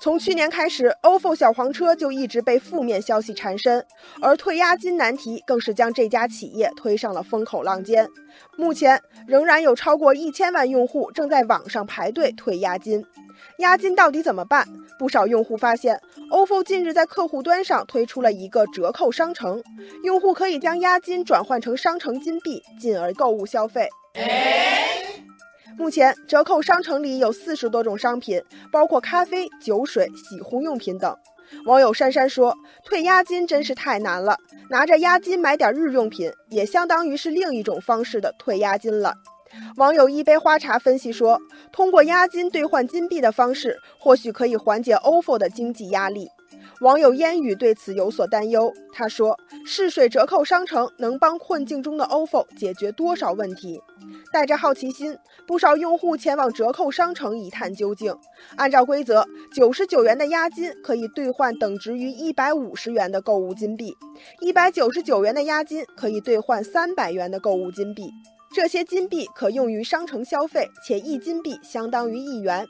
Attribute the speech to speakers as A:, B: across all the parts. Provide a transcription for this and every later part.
A: 从去年开始，ofo 小黄车就一直被负面消息缠身，而退押金难题更是将这家企业推上了风口浪尖。目前仍然有超过一千万用户正在网上排队退押金。押金到底怎么办？不少用户发现，ofo 近日在客户端上推出了一个折扣商城，用户可以将押金转换成商城金币，进而购物消费。目前折扣商城里有四十多种商品，包括咖啡、酒水、洗护用品等。网友珊珊说：“退押金真是太难了，拿着押金买点日用品，也相当于是另一种方式的退押金了。”网友一杯花茶分析说：“通过押金兑换金币的方式，或许可以缓解 ofo 的经济压力。”网友烟雨对此有所担忧，他说：“试水折扣商城能帮困境中的 ofo 解决多少问题？”带着好奇心，不少用户前往折扣商城一探究竟。按照规则，九十九元的押金可以兑换等值于一百五十元的购物金币，一百九十九元的押金可以兑换三百元的购物金币。这些金币可用于商城消费，且一金币相当于一元。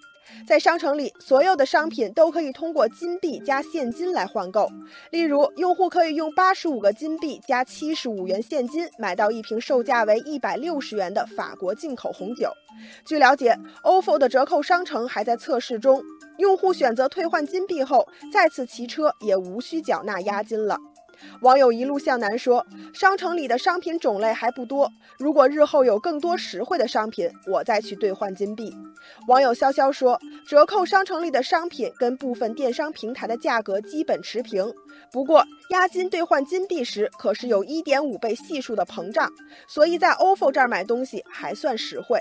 A: 在商城里，所有的商品都可以通过金币加现金来换购。例如，用户可以用八十五个金币加七十五元现金买到一瓶售价为一百六十元的法国进口红酒。据了解，ofo 的折扣商城还在测试中，用户选择退换金币后，再次骑车也无需缴纳押金了。网友一路向南说：“商城里的商品种类还不多，如果日后有更多实惠的商品，我再去兑换金币。”网友潇潇说：“折扣商城里的商品跟部分电商平台的价格基本持平，不过押金兑换金币时可是有一点五倍系数的膨胀，所以在 ofo 这儿买东西还算实惠。”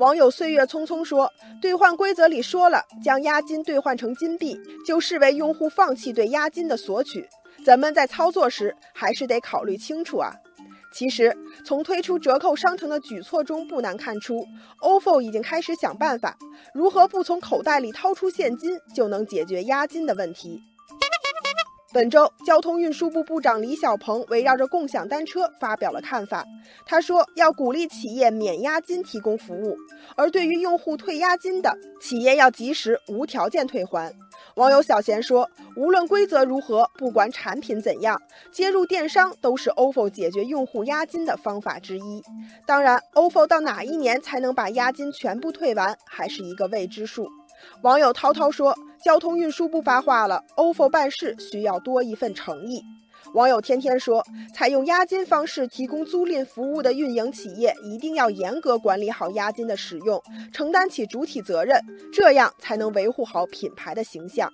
A: 网友岁月匆匆说：“兑换规则里说了，将押金兑换成金币，就视为用户放弃对押金的索取。咱们在操作时还是得考虑清楚啊。”其实，从推出折扣商城的举措中不难看出，ofo 已经开始想办法，如何不从口袋里掏出现金就能解决押金的问题。本周，交通运输部部长李小鹏围绕着共享单车发表了看法。他说，要鼓励企业免押金提供服务，而对于用户退押金的，企业要及时无条件退还。网友小贤说，无论规则如何，不管产品怎样，接入电商都是 ofo 解决用户押金的方法之一。当然，ofo 到哪一年才能把押金全部退完，还是一个未知数。网友涛涛说。交通运输部发话了，ofo 办事需要多一份诚意。网友天天说，采用押金方式提供租赁服务的运营企业一定要严格管理好押金的使用，承担起主体责任，这样才能维护好品牌的形象。